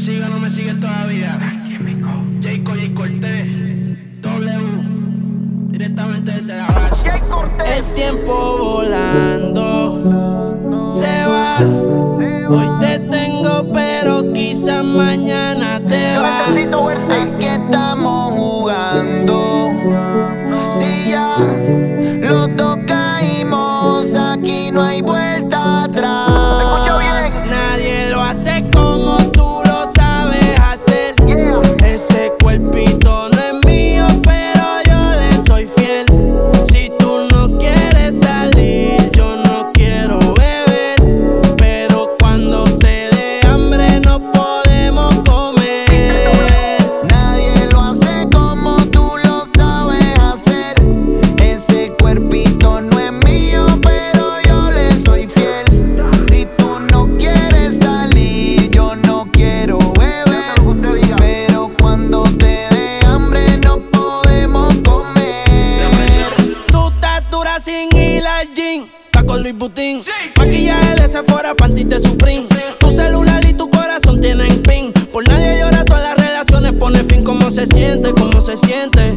sigue o no me sigue todavía? Jayco, J Cortés, W, directamente desde la base. El tiempo volando se va. Hoy te tengo, pero quizás mañana te vas. Está con Luis Butín. Maquillaje de Sephora, panty de Supreme. Tu celular y tu corazón tienen pin. Por nadie llora, todas las relaciones pone fin. ¿Cómo se siente? ¿Cómo se siente?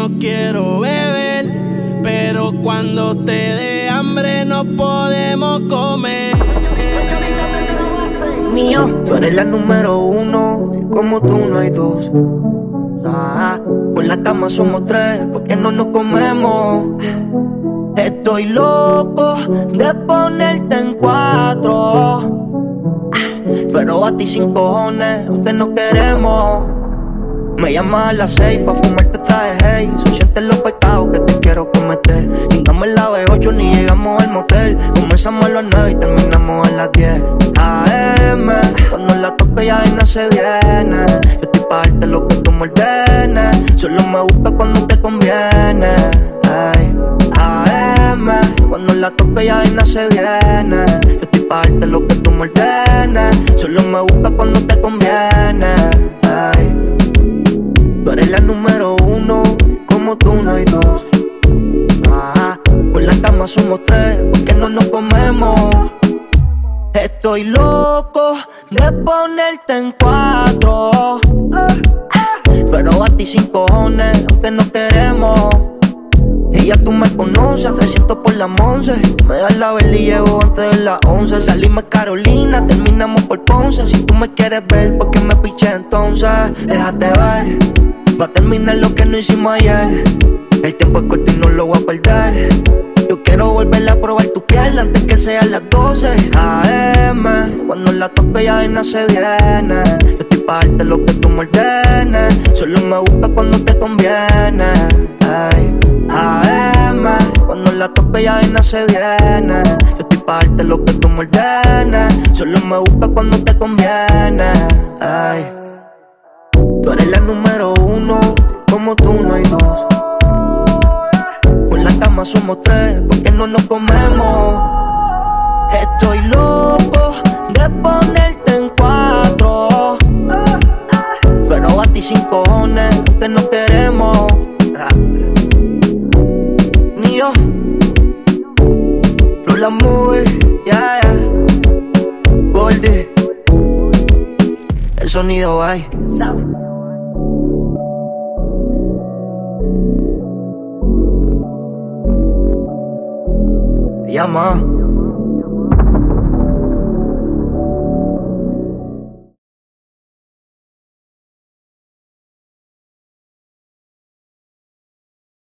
no quiero beber. Pero cuando te dé hambre, no podemos comer. Mío, tú eres la número uno, y como tú no hay dos. Ah, con la cama somos tres, porque no nos comemos. Estoy loco de ponerte en cuatro. Pero a ti sin cojones, aunque no queremos. Me llamas a las seis pa' fumarte traje hey. Son los pecados que te quiero cometer. Llegamos la B8 ni llegamos al motel. Comenzamos a las 9 y terminamos a las 10 AM, cuando la toque ya no se viene. Yo estoy pa' darte lo que tú me ordenes. Solo me busca cuando te conviene Ay, AM, cuando la toque ya no se viene. Yo estoy pa' darte lo que cama somos tres, porque no nos comemos. Estoy loco de ponerte en cuatro. Pero a ti sin cojones, aunque no queremos. Y ya tú me conoces, a 300 por la 11 Me das la vela y llego antes de las 11 Salimos Carolina, terminamos por Ponce Si tú me quieres ver, ¿por qué me piché entonces? Déjate ver Va a terminar lo que no hicimos ayer El tiempo es corto y no lo voy a perder Yo quiero volver a probar tu piel antes que sean las 12 AM, cuando la tope ya no se viene. Yo estoy pa' darte lo que tú me ordenes. Solo me busca cuando te conviene. Ay, AM, cuando la tope ya no se viene. Yo estoy pa' darte lo que tú me ordenes. Solo me busca cuando te conviene. Ay, tú eres la número uno Que no queremos. Ni yo. Flow la movie, yeah, Goldie El sonido bye Llama